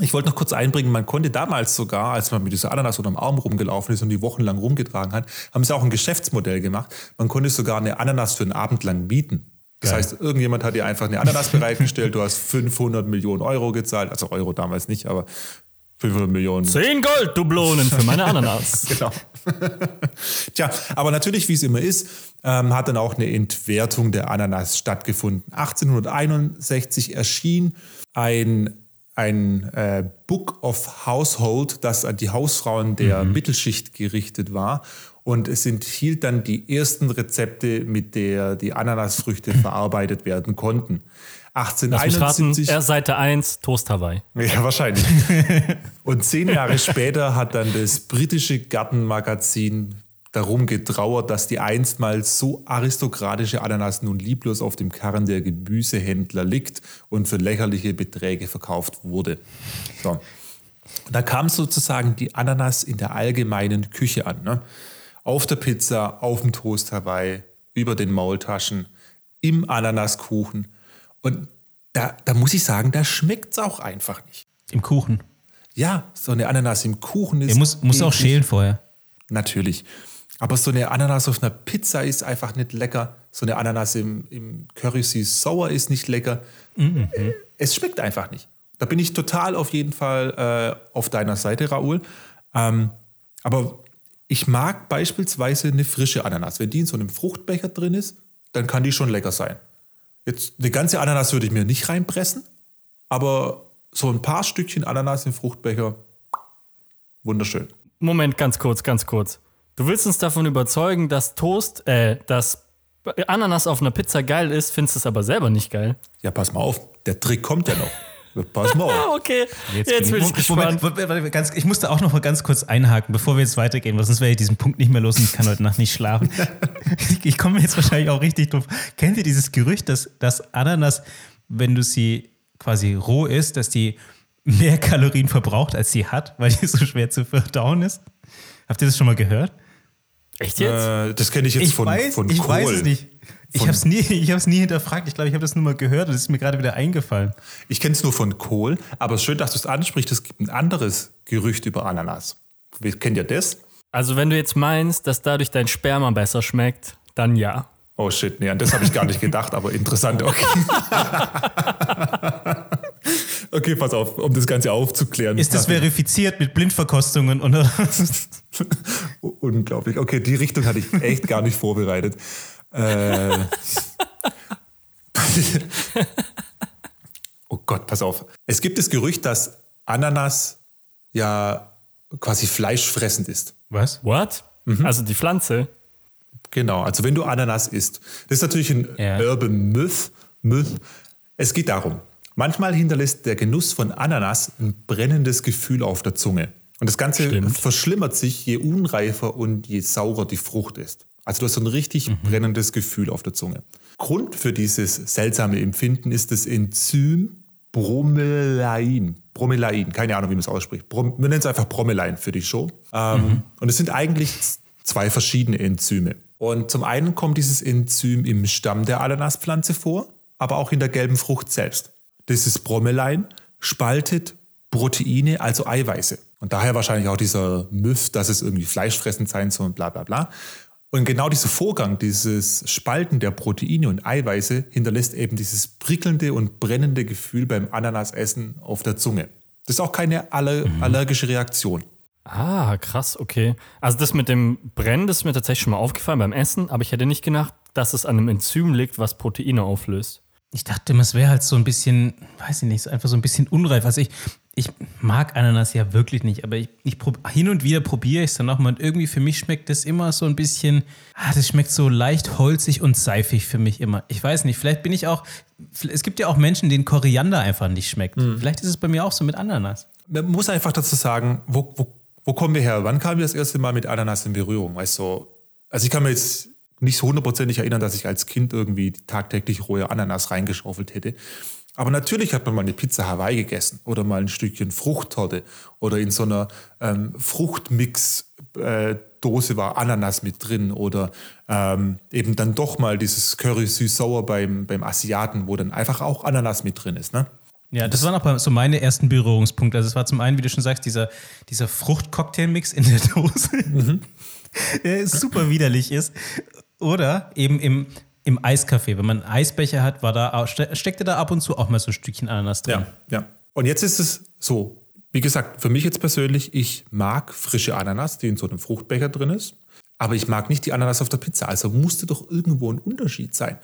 Ich wollte noch kurz einbringen, man konnte damals sogar, als man mit dieser Ananas unterm Arm rumgelaufen ist und die wochenlang rumgetragen hat, haben sie auch ein Geschäftsmodell gemacht. Man konnte sogar eine Ananas für einen Abend lang mieten. Das Geil. heißt, irgendjemand hat dir einfach eine Ananas bereitgestellt, du hast 500 Millionen Euro gezahlt, also Euro damals nicht, aber 500 Millionen Zehn Golddublonen für meine Ananas. Genau. Tja, aber natürlich, wie es immer ist, ähm, hat dann auch eine Entwertung der Ananas stattgefunden. 1861 erschien ein, ein äh, Book of Household, das an die Hausfrauen der Mittelschicht gerichtet war. Und es enthielt dann die ersten Rezepte, mit der die Ananasfrüchte verarbeitet werden konnten. Lass mich raten, 1871 erst Seite 1, Toast Hawaii. ja, wahrscheinlich. Und zehn Jahre später hat dann das britische Gartenmagazin darum getrauert, dass die einstmals so aristokratische Ananas nun lieblos auf dem Karren der Gemüsehändler liegt und für lächerliche Beträge verkauft wurde. So. Und da kam sozusagen die Ananas in der allgemeinen Küche an. Ne? Auf der Pizza, auf dem Toast Hawaii, über den Maultaschen, im Ananaskuchen. Und da, da muss ich sagen, da schmeckt es auch einfach nicht. Im Kuchen. Ja, so eine Ananas im Kuchen ist. Ihr muss, muss auch schälen vorher. Natürlich. Aber so eine Ananas auf einer Pizza ist einfach nicht lecker. So eine Ananas im, im Curry Sauer ist nicht lecker. Äh, Es schmeckt einfach nicht. Da bin ich total auf jeden Fall äh, auf deiner Seite, Raoul. Ähm, aber ich mag beispielsweise eine frische Ananas. Wenn die in so einem Fruchtbecher drin ist, dann kann die schon lecker sein. Jetzt eine ganze Ananas würde ich mir nicht reinpressen, aber so ein paar Stückchen Ananas im Fruchtbecher, wunderschön. Moment, ganz kurz, ganz kurz. Du willst uns davon überzeugen, dass Toast, äh, dass Ananas auf einer Pizza geil ist, findest es aber selber nicht geil. Ja, pass mal auf, der Trick kommt ja noch. Pass mal Ah, auf. okay. Jetzt, bin ich Moment, gespannt. Moment, Moment, ganz, ich musste auch noch mal ganz kurz einhaken, bevor wir jetzt weitergehen, weil sonst wäre ich diesen Punkt nicht mehr los und ich kann heute Nacht nicht schlafen. ich, ich komme jetzt wahrscheinlich auch richtig drauf. Kennt ihr dieses Gerücht, dass, dass Ananas, wenn du sie quasi roh isst, dass die mehr Kalorien verbraucht, als sie hat, weil die so schwer zu verdauen ist? Habt ihr das schon mal gehört? Echt jetzt? Äh, das kenne ich jetzt ich von, weiß, von ich Kohl. weiß es nicht. Ich habe es nie, ich hab's nie hinterfragt. Ich glaube, ich habe das nur mal gehört und es ist mir gerade wieder eingefallen. Ich kenne es nur von Kohl, aber schön, dass du es ansprichst. Es gibt ein anderes Gerücht über Ananas. Kennt ihr das? Also, wenn du jetzt meinst, dass dadurch dein Sperma besser schmeckt, dann ja. Oh shit, nee, an das habe ich gar nicht gedacht, aber interessant, okay. okay, pass auf, um das Ganze aufzuklären. Ist das verifiziert mit Blindverkostungen oder? Unglaublich. Okay, die Richtung hatte ich echt gar nicht vorbereitet. Äh, oh Gott, pass auf. Es gibt das Gerücht, dass Ananas ja quasi fleischfressend ist. Was? What? Also die Pflanze? Genau, also wenn du Ananas isst. Das ist natürlich ein Ja. Urban Myth, Myth. Es geht darum, manchmal hinterlässt der Genuss von Ananas ein brennendes Gefühl auf der Zunge. Und das Ganze Stimmt. verschlimmert sich, je unreifer und je saurer die Frucht ist. Also du hast so ein richtig brennendes Gefühl auf der Zunge. Grund für dieses seltsame Empfinden ist das Enzym Bromelain. Bromelain, keine Ahnung, wie man es ausspricht. Brom, wir nennen es einfach Bromelain für die Show. Ähm, Und es sind eigentlich zwei verschiedene Enzyme. Und zum einen kommt dieses Enzym im Stamm der Ananaspflanze vor, aber auch in der gelben Frucht selbst. Dieses Bromelain spaltet Proteine, also Eiweiße. Und daher wahrscheinlich auch dieser Myth, dass es irgendwie fleischfressend sein soll und bla bla bla. Und genau dieser Vorgang, dieses Spalten der Proteine und Eiweiße, hinterlässt eben dieses prickelnde und brennende Gefühl beim Ananasessen auf der Zunge. Das ist auch keine aller allergische Reaktion. Ah, krass, okay. Also das mit dem Brennen, das ist mir tatsächlich schon mal aufgefallen beim Essen, aber ich hätte nicht gedacht, dass es an einem Enzym liegt, was Proteine auflöst. Ich dachte immer, es wäre halt so ein bisschen, weiß ich nicht, einfach so ein bisschen unreif. Also ich, ich mag Ananas ja wirklich nicht, aber ich, ich hin und wieder probiere ich es dann nochmal und irgendwie für mich schmeckt das immer so ein bisschen, ah, das schmeckt so leicht holzig und seifig für mich immer. Ich weiß nicht, vielleicht bin ich auch, es gibt ja auch Menschen, denen Koriander einfach nicht schmeckt. Vielleicht ist es bei mir auch so mit Ananas. Man muss einfach dazu sagen, wo, wo, wo kommen wir her? Wann kamen wir das erste Mal mit Ananas in Berührung? Weißt du, also ich kann mir jetzt nicht so hundertprozentig erinnern, dass ich als Kind irgendwie tagtäglich rohe Ananas reingeschaufelt hätte. Aber natürlich hat man mal eine Pizza Hawaii gegessen oder mal ein Stückchen Fruchttorte oder in so einer ähm, Fruchtmix-Dose war Ananas mit drin oder ähm, eben dann doch mal dieses Curry süß-sauer beim, beim Asiaten, wo dann einfach auch Ananas mit drin ist. Ne? Ja, das waren auch so meine ersten Berührungspunkte. Also es war zum einen, wie du schon sagst, dieser, dieser Fruchtcocktailmix in der Dose, der super widerlich ist. Oder eben im, im Eiskaffee, wenn man einen Eisbecher hat, war da, ste- steckte da ab und zu auch mal so ein Stückchen Ananas drin. Ja, ja. Und jetzt ist es so, wie gesagt, für mich jetzt persönlich, ich mag frische Ananas, die in so einem Fruchtbecher drin ist, aber ich mag nicht die Ananas auf der Pizza. Also musste doch irgendwo ein Unterschied sein.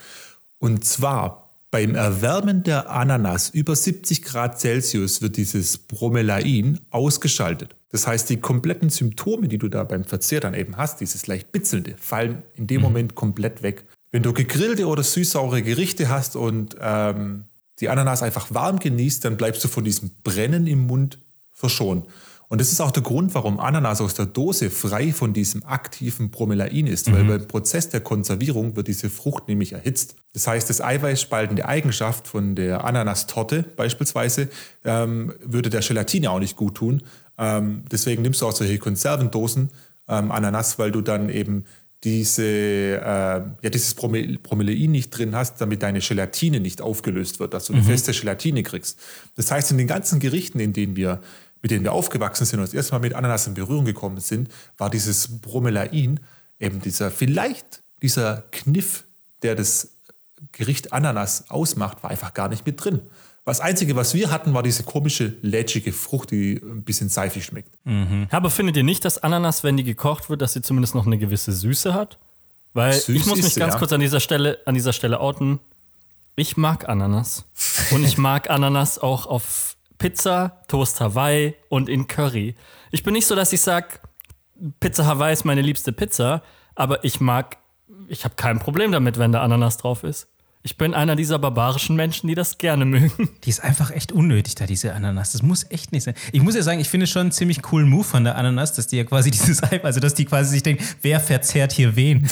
Und zwar beim Erwärmen der Ananas über 70 Grad Celsius wird dieses Bromelain ausgeschaltet. Das heißt, die kompletten Symptome, die du da beim Verzehr dann eben hast, dieses leicht bitzelnde, fallen in dem Moment komplett weg. Wenn du gegrillte oder süß-saure Gerichte hast und ähm, die Ananas einfach warm genießt, dann bleibst du von diesem Brennen im Mund verschont. Und das ist auch der Grund, warum Ananas aus der Dose frei von diesem aktiven Bromelain ist, weil beim Prozess der Konservierung wird diese Frucht nämlich erhitzt. Das heißt, das eiweißspaltende Eigenschaft von der Ananastorte beispielsweise ähm, würde der Gelatine auch nicht gut tun. Ähm, deswegen nimmst du auch solche Konservendosen ähm, Ananas, weil du dann eben diese, äh, ja, dieses Brome- Bromelain nicht drin hast, damit deine Gelatine nicht aufgelöst wird, dass du eine feste Gelatine kriegst. Das heißt, in den ganzen Gerichten, in denen wir, mit denen wir aufgewachsen sind und das erste Mal mit Ananas in Berührung gekommen sind, war dieses Bromelain eben dieser, vielleicht dieser Kniff, der das Gericht Ananas ausmacht, war einfach gar nicht mit drin. Das Einzige, was wir hatten, war diese komische, lätschige Frucht, die ein bisschen seifig schmeckt. Aber findet ihr nicht, dass Ananas, wenn die gekocht wird, dass sie zumindest noch eine gewisse Süße hat? Weil Süß ich muss mich sie, ganz ja. kurz an dieser Stelle, an dieser Stelle outen. Ich mag Ananas. Und ich mag Ananas auch auf Pizza, Toast Hawaii und in Curry. Ich bin nicht so, dass ich sage, Pizza Hawaii ist meine liebste Pizza, aber ich mag, ich habe kein Problem damit, wenn da Ananas drauf ist. Ich bin einer dieser barbarischen Menschen, die das gerne mögen. Die ist einfach echt unnötig, da diese Ananas. Das muss echt nicht sein. Ich muss ja sagen, ich finde schon einen ziemlich coolen Move von der Ananas, dass die ja quasi dieses Hype, also dass die quasi sich denken, wer verzehrt hier wen?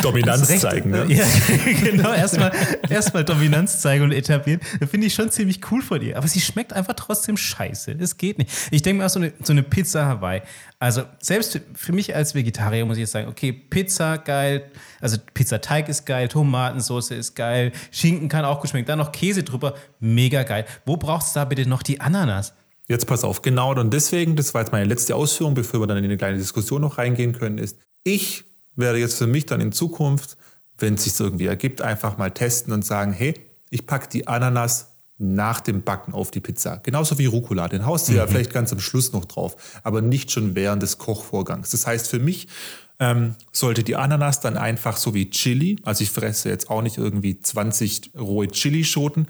Dominanz Recht- zeigen. Ne? Ja, genau, erstmal erstmal Dominanz zeigen und etablieren. Das finde ich schon ziemlich cool von ihr. Aber sie schmeckt einfach trotzdem scheiße. Das geht nicht. Ich denke mir auch so eine, so eine Pizza Hawaii. Also selbst für, mich als Vegetarier muss ich jetzt sagen, okay, Pizza geil, also Pizzateig ist geil, Tomatensauce ist geil, Schinken kann auch gut schmecken, dann noch Käse drüber, mega geil. Wo braucht es da bitte noch die Ananas? Jetzt pass auf, genau und deswegen, das war jetzt meine letzte Ausführung, bevor wir dann in eine kleine Diskussion noch reingehen können, ist, ich werde jetzt für mich dann in Zukunft, wenn es sich irgendwie ergibt, einfach mal testen und sagen, hey, ich packe die Ananas nach dem Backen auf die Pizza. Genauso wie Rucola. Den haust du ja vielleicht ganz am Schluss noch drauf, aber nicht schon während des Kochvorgangs. Das heißt, für mich ähm, sollte die Ananas dann einfach so wie Chili, also ich fresse jetzt auch nicht irgendwie 20 rohe Chilischoten,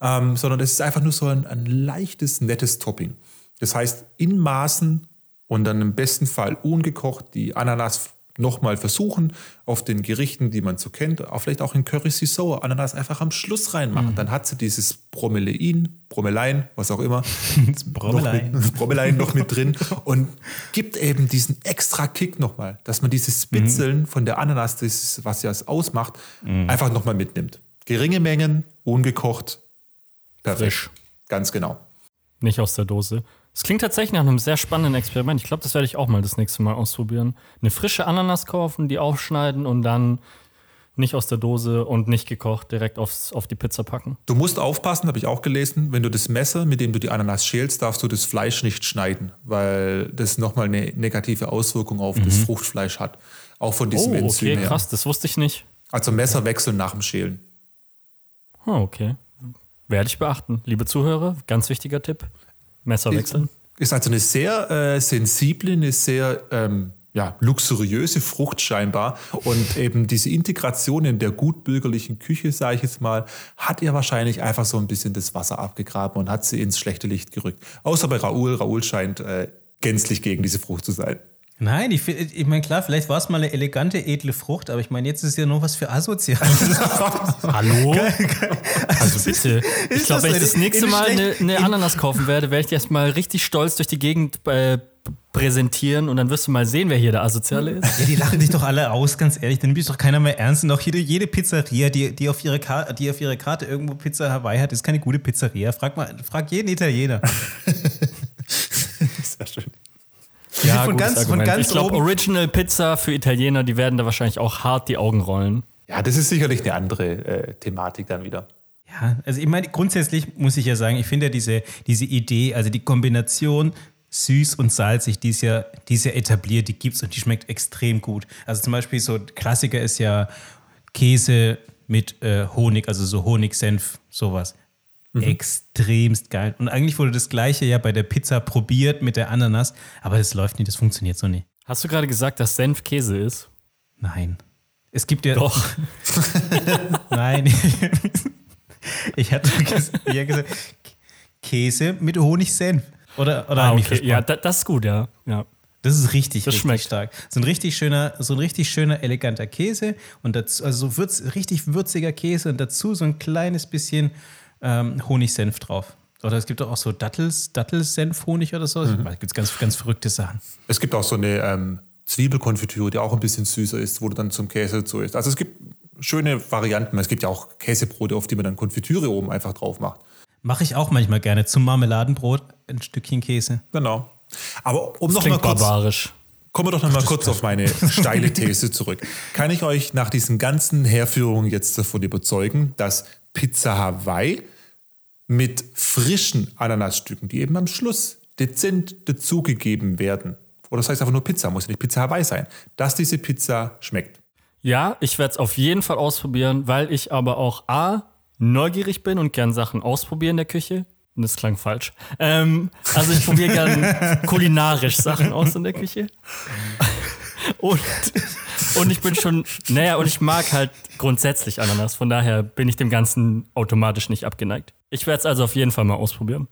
ähm, sondern es ist einfach nur so ein, ein leichtes, nettes Topping. Das heißt, in Maßen und dann im besten Fall ungekocht die Ananas nochmal versuchen auf den Gerichten, die man so kennt, auch vielleicht auch in Curry Sauer, Ananas einfach am Schluss reinmachen. Dann hat sie dieses Bromelain, Bromelein, was auch immer, Brommelein. noch mit, Brommelein noch mit drin und gibt eben diesen extra Kick nochmal, dass man dieses Spitzeln von der Ananas, das ist, was ja es ausmacht, einfach nochmal mitnimmt. Geringe Mengen, ungekocht, perfekt. Frisch. Ganz genau. Nicht aus der Dose. Es klingt tatsächlich nach einem sehr spannenden Experiment. Ich glaube, das werde ich auch mal das nächste Mal ausprobieren. Eine frische Ananas kaufen, die aufschneiden und dann nicht aus der Dose und nicht gekocht direkt aufs, auf die Pizza packen. Du musst aufpassen, habe ich auch gelesen, wenn du das Messer, mit dem du die Ananas schälst, darfst du das Fleisch nicht schneiden, weil das nochmal eine negative Auswirkung auf das Fruchtfleisch hat. Auch von diesem Oh, Enzym okay, her. krass, das wusste ich nicht. Also Messer wechseln nach dem Schälen. Ah, okay. Werde ich beachten. Liebe Zuhörer, ganz wichtiger Tipp. Messer wechseln. Ist also eine sehr äh, sensible, eine sehr ähm, ja, luxuriöse Frucht scheinbar. Und eben diese Integration in der gutbürgerlichen Küche, sage ich jetzt mal, hat ihr wahrscheinlich einfach so ein bisschen das Wasser abgegraben und hat sie ins schlechte Licht gerückt. Außer bei Raoul. Raoul scheint äh, gänzlich gegen diese Frucht zu sein. Nein, ich, ich meine, klar, vielleicht war es mal eine elegante, edle Frucht, aber ich meine, jetzt ist ja nur was für asozial. Hallo? Also bitte. Ich glaube, wenn ich das nächste Mal eine, eine in- Ananas kaufen werde, werde ich die erstmal richtig stolz durch die Gegend äh, präsentieren und dann wirst du mal sehen, wer hier der Asoziale ist. Ja, die lachen dich doch alle aus, ganz ehrlich. Dann nimmt doch keiner mehr ernst. Und auch jede, jede Pizzeria, die, die, auf ihre Karte, die auf ihre Karte irgendwo Pizza Hawaii hat, ist keine gute Pizzeria. Frag mal, frag jeden Italiener. Ja, von gutes ganz- von ganz ich glaube, oben- Original Pizza für Italiener, die werden da wahrscheinlich auch hart die Augen rollen. Ja, das ist sicherlich eine andere äh, Thematik dann wieder. Ja, also ich meine, grundsätzlich muss ich ja sagen, ich finde ja diese, diese Idee, also die Kombination süß und salzig, die ist ja, die ist ja etabliert, die gibt's und die schmeckt extrem gut. Also zum Beispiel so Klassiker ist ja Käse mit äh, Honig, also so Honigsenf, sowas. Extremst geil. Und eigentlich wurde das gleiche ja bei der Pizza probiert mit der Ananas, aber das läuft nicht, das funktioniert so nicht. Hast du gerade gesagt, dass Senf Käse ist? Nein. Es gibt ja. Doch. Nein. ich hatte hatte gesagt, Käse mit Honigsenf. Oder, oder Ah, okay. Ja, das ist gut, ja. ja. Das ist richtig, Das richtig schmeckt. stark. So ein richtig schöner, so ein richtig schöner, eleganter Käse und dazu, also so würz, richtig würziger Käse und dazu so ein kleines bisschen ähm, Honigsenf drauf. Oder es gibt doch auch so Dattels, Dattelsenf-Honig oder so. Mhm. Da gibt es ganz, ganz verrückte Sachen. Es gibt auch so eine ähm, Zwiebelkonfitüre, die auch ein bisschen süßer ist, wo du dann zum Käse dazu isst. Also es gibt schöne Varianten. Es gibt ja auch Käsebrote, auf die man dann Konfitüre oben einfach drauf macht. Mache ich auch manchmal gerne. Zum Marmeladenbrot ein Stückchen Käse. Genau. Aber um noch mal kurz, barbarisch. kommen wir doch noch mal kurz auf meine steile These zurück. Kann ich euch nach diesen ganzen Herführungen jetzt davon überzeugen, dass Pizza Hawaii mit frischen Ananasstücken, die eben am Schluss dezent dazugegeben werden, oder das heißt einfach nur Pizza, muss ja nicht Pizza Hawaii sein, dass diese Pizza schmeckt. Ja, ich werde es auf jeden Fall ausprobieren, weil ich aber auch A, neugierig bin und gern Sachen ausprobieren in der Küche. Und das klang falsch. Ähm, also ich probiere gern kulinarisch Sachen aus in der Küche. Und, und ich bin schon, naja, und ich mag halt grundsätzlich Ananas. Von daher bin ich dem Ganzen automatisch nicht abgeneigt. Ich werde es also auf jeden Fall mal ausprobieren.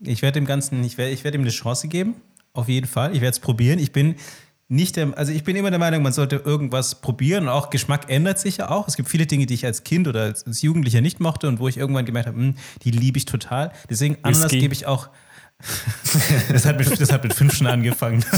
Ich werde dem Ganzen, ich werde ich werd ihm eine Chance geben. Auf jeden Fall. Ich werde es probieren. Ich bin nicht der, also ich bin immer der Meinung, man sollte irgendwas probieren. Und auch Geschmack ändert sich ja auch. Es gibt viele Dinge, die ich als Kind oder als, als Jugendlicher nicht mochte und wo ich irgendwann gemerkt habe, hm, die liebe ich total. Deswegen Ananas gebe ich auch. das, hat mit, das hat mit fünf schon angefangen.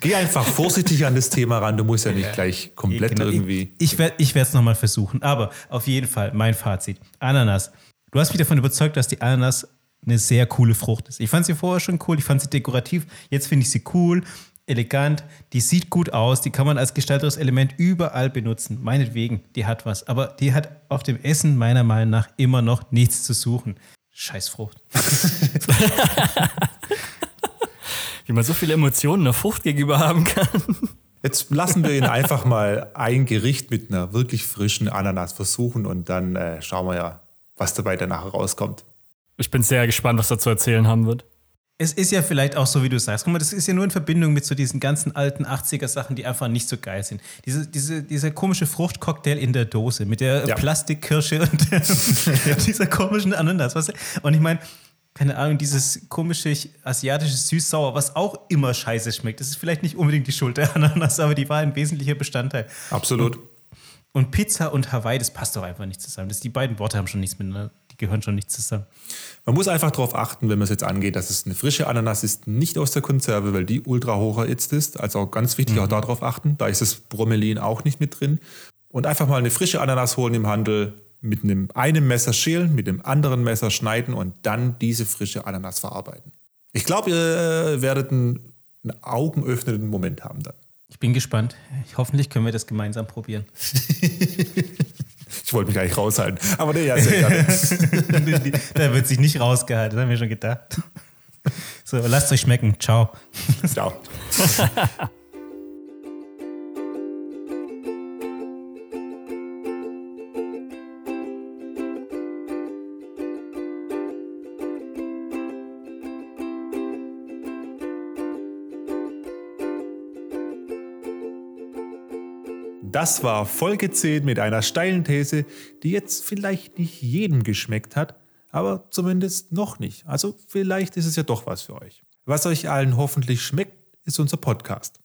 Geh einfach vorsichtig an das Thema ran. Du musst ja nicht gleich komplett Genau, irgendwie. Ich, ich werde es nochmal versuchen. Aber auf jeden Fall, mein Fazit. Ananas. Du hast mich davon überzeugt, dass die Ananas eine sehr coole Frucht ist. Ich fand sie vorher schon cool, ich fand sie dekorativ. Jetzt finde ich sie cool, elegant, die sieht gut aus, die kann man als gestalterisches Element überall benutzen. Meinetwegen, die hat was. Aber die hat auf dem Essen meiner Meinung nach immer noch nichts zu suchen. Scheiß Frucht. Wie man so viele Emotionen einer Frucht gegenüber haben kann. Jetzt lassen wir ihn einfach mal ein Gericht mit einer wirklich frischen Ananas versuchen und dann äh, schauen wir ja, was dabei danach rauskommt. Ich bin sehr gespannt, was er zu erzählen haben wird. Es ist ja vielleicht auch so, wie du sagst. Guck mal, das ist ja nur in Verbindung mit so diesen ganzen alten 80er-Sachen, die einfach nicht so geil sind. Diese, diese, dieser komische Fruchtcocktail in der Dose mit der Ja. Plastikkirsche und dieser komischen Ananas. Und ich meine, keine Ahnung, dieses komische asiatische Süß-Sauer, was auch immer scheiße schmeckt. Das ist vielleicht nicht unbedingt die Schuld der Ananas, aber die war ein wesentlicher Bestandteil. Absolut. Und Pizza und Hawaii, das passt doch einfach nicht zusammen. Das, die beiden Worte haben schon nichts miteinander, die gehören schon nicht zusammen. Man muss einfach darauf achten, wenn man es jetzt angeht, dass es eine frische Ananas ist, nicht aus der Konserve, weil die ultra hoch erhitzt ist. Also ganz wichtig, auch darauf achten. Da ist das Bromelin auch nicht mit drin. Und einfach mal eine frische Ananas holen im Handel, mit einem, einem Messer schälen, mit dem anderen Messer schneiden und dann diese frische Ananas verarbeiten. Ich glaube, ihr werdet einen, einen augenöffnenden Moment haben dann. Ich bin gespannt. Ich, hoffentlich können wir das gemeinsam probieren. Ich wollte mich eigentlich raushalten. Aber nee, ja, sehr gerne. da wird sich nicht rausgehalten, das haben wir schon gedacht. So, lasst euch schmecken. Ciao. Ciao. Das war Folge 10 mit einer steilen These, die jetzt vielleicht nicht jedem geschmeckt hat, aber zumindest noch nicht. Also vielleicht ist es ja doch was für euch. Was euch allen hoffentlich schmeckt, ist unser Podcast.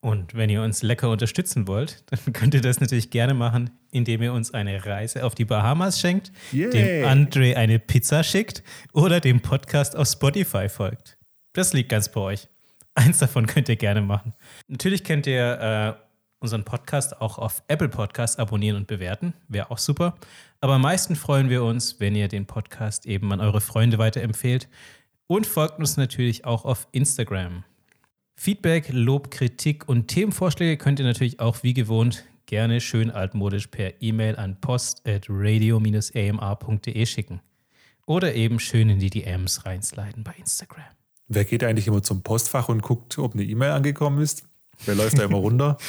Und wenn ihr uns lecker unterstützen wollt, dann könnt ihr das natürlich gerne machen, indem ihr uns eine Reise auf die Bahamas schenkt, Yeah. dem André eine Pizza schickt oder dem Podcast auf Spotify folgt. Das liegt ganz bei euch. Eins davon könnt ihr gerne machen. Natürlich könnt ihr äh, unseren Podcast auch auf Apple Podcasts abonnieren und bewerten. Wäre auch super. Aber am meisten freuen wir uns, wenn ihr den Podcast eben an eure Freunde weiterempfehlt. Und folgt uns natürlich auch auf Instagram. Feedback, Lob, Kritik und Themenvorschläge könnt ihr natürlich auch wie gewohnt gerne schön altmodisch per E-Mail an post.radio-amr.de schicken. Oder eben schön in die DMs reinsliden bei Instagram. Wer geht eigentlich immer zum Postfach und guckt, ob eine E-Mail angekommen ist? Wer läuft da immer runter?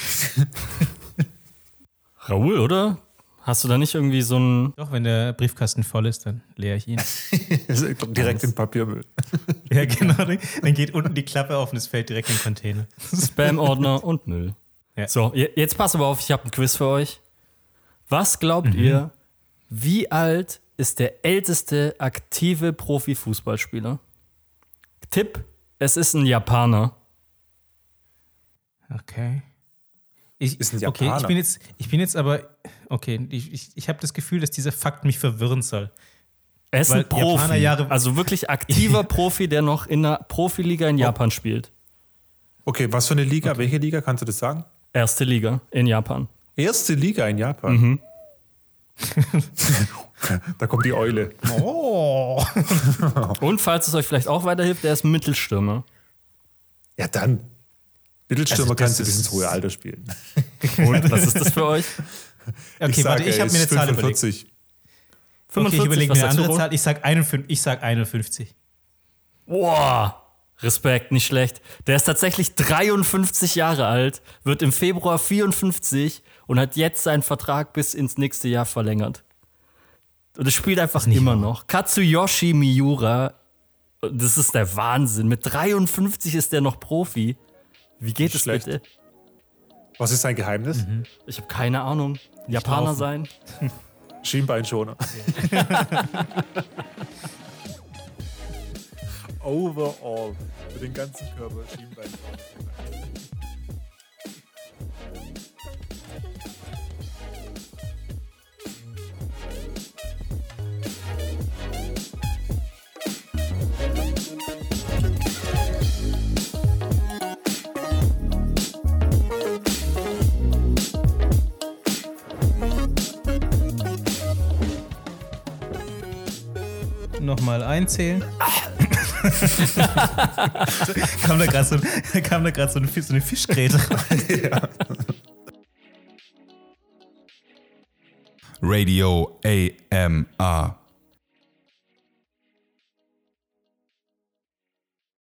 Raoul, oder? Hast du da nicht irgendwie so ein. Doch, wenn der Briefkasten voll ist, dann leere ich ihn. Direkt in Papiermüll. ja, genau. Dann geht unten die Klappe auf und es fällt direkt in den Container. Spam-Ordner und Müll. Ja. So, je- jetzt pass aber auf, ich habe ein Quiz für euch. Was glaubt ihr, wie alt ist der älteste aktive Profifußballspieler? Tipp: Es ist ein Japaner. Okay. Ich, Ist ein okay, ich Japaner. bin jetzt, ich bin jetzt aber, okay, ich, ich, ich habe das Gefühl, dass dieser Fakt mich verwirren soll. Er ist Weil ein Profi. Japaner Jahre- also wirklich aktiver Profi, der noch in einer Profiliga in Japan spielt. Okay, was für eine Liga? Welche Liga kannst du das sagen? Erste Liga in Japan. Erste Liga in Japan. da kommt die Eule. Oh. Und falls es euch vielleicht auch weiterhilft, der ist Mittelstürmer. Ja, dann. Mittelstürmer Also kannst du bis ins hohe Alter spielen. Und was ist das für euch? Okay, warte, sage, ich habe mir eine ist Zahl überlegt. 45. Okay, ich überlege mir eine andere? Zahl. Ich sag 51. Ich sag 51. Boah, Respekt, nicht schlecht. Der ist tatsächlich 53 Jahre alt, wird im Februar 54 und hat jetzt seinen Vertrag bis ins nächste Jahr verlängert. Und es spielt einfach immer noch. Katsuyoshi Miura, das ist der Wahnsinn. Mit 53 ist der noch Profi. Wie geht es schlecht. bitte? Was ist sein Geheimnis? Ich habe keine Ahnung. Japaner sein? Schienbeinschoner. overall. Für den ganzen Körper Schienbein. Nochmal einzählen. kam da gerade so, kam da grad so, eine, so eine Fischgräte rein. Radio AMR.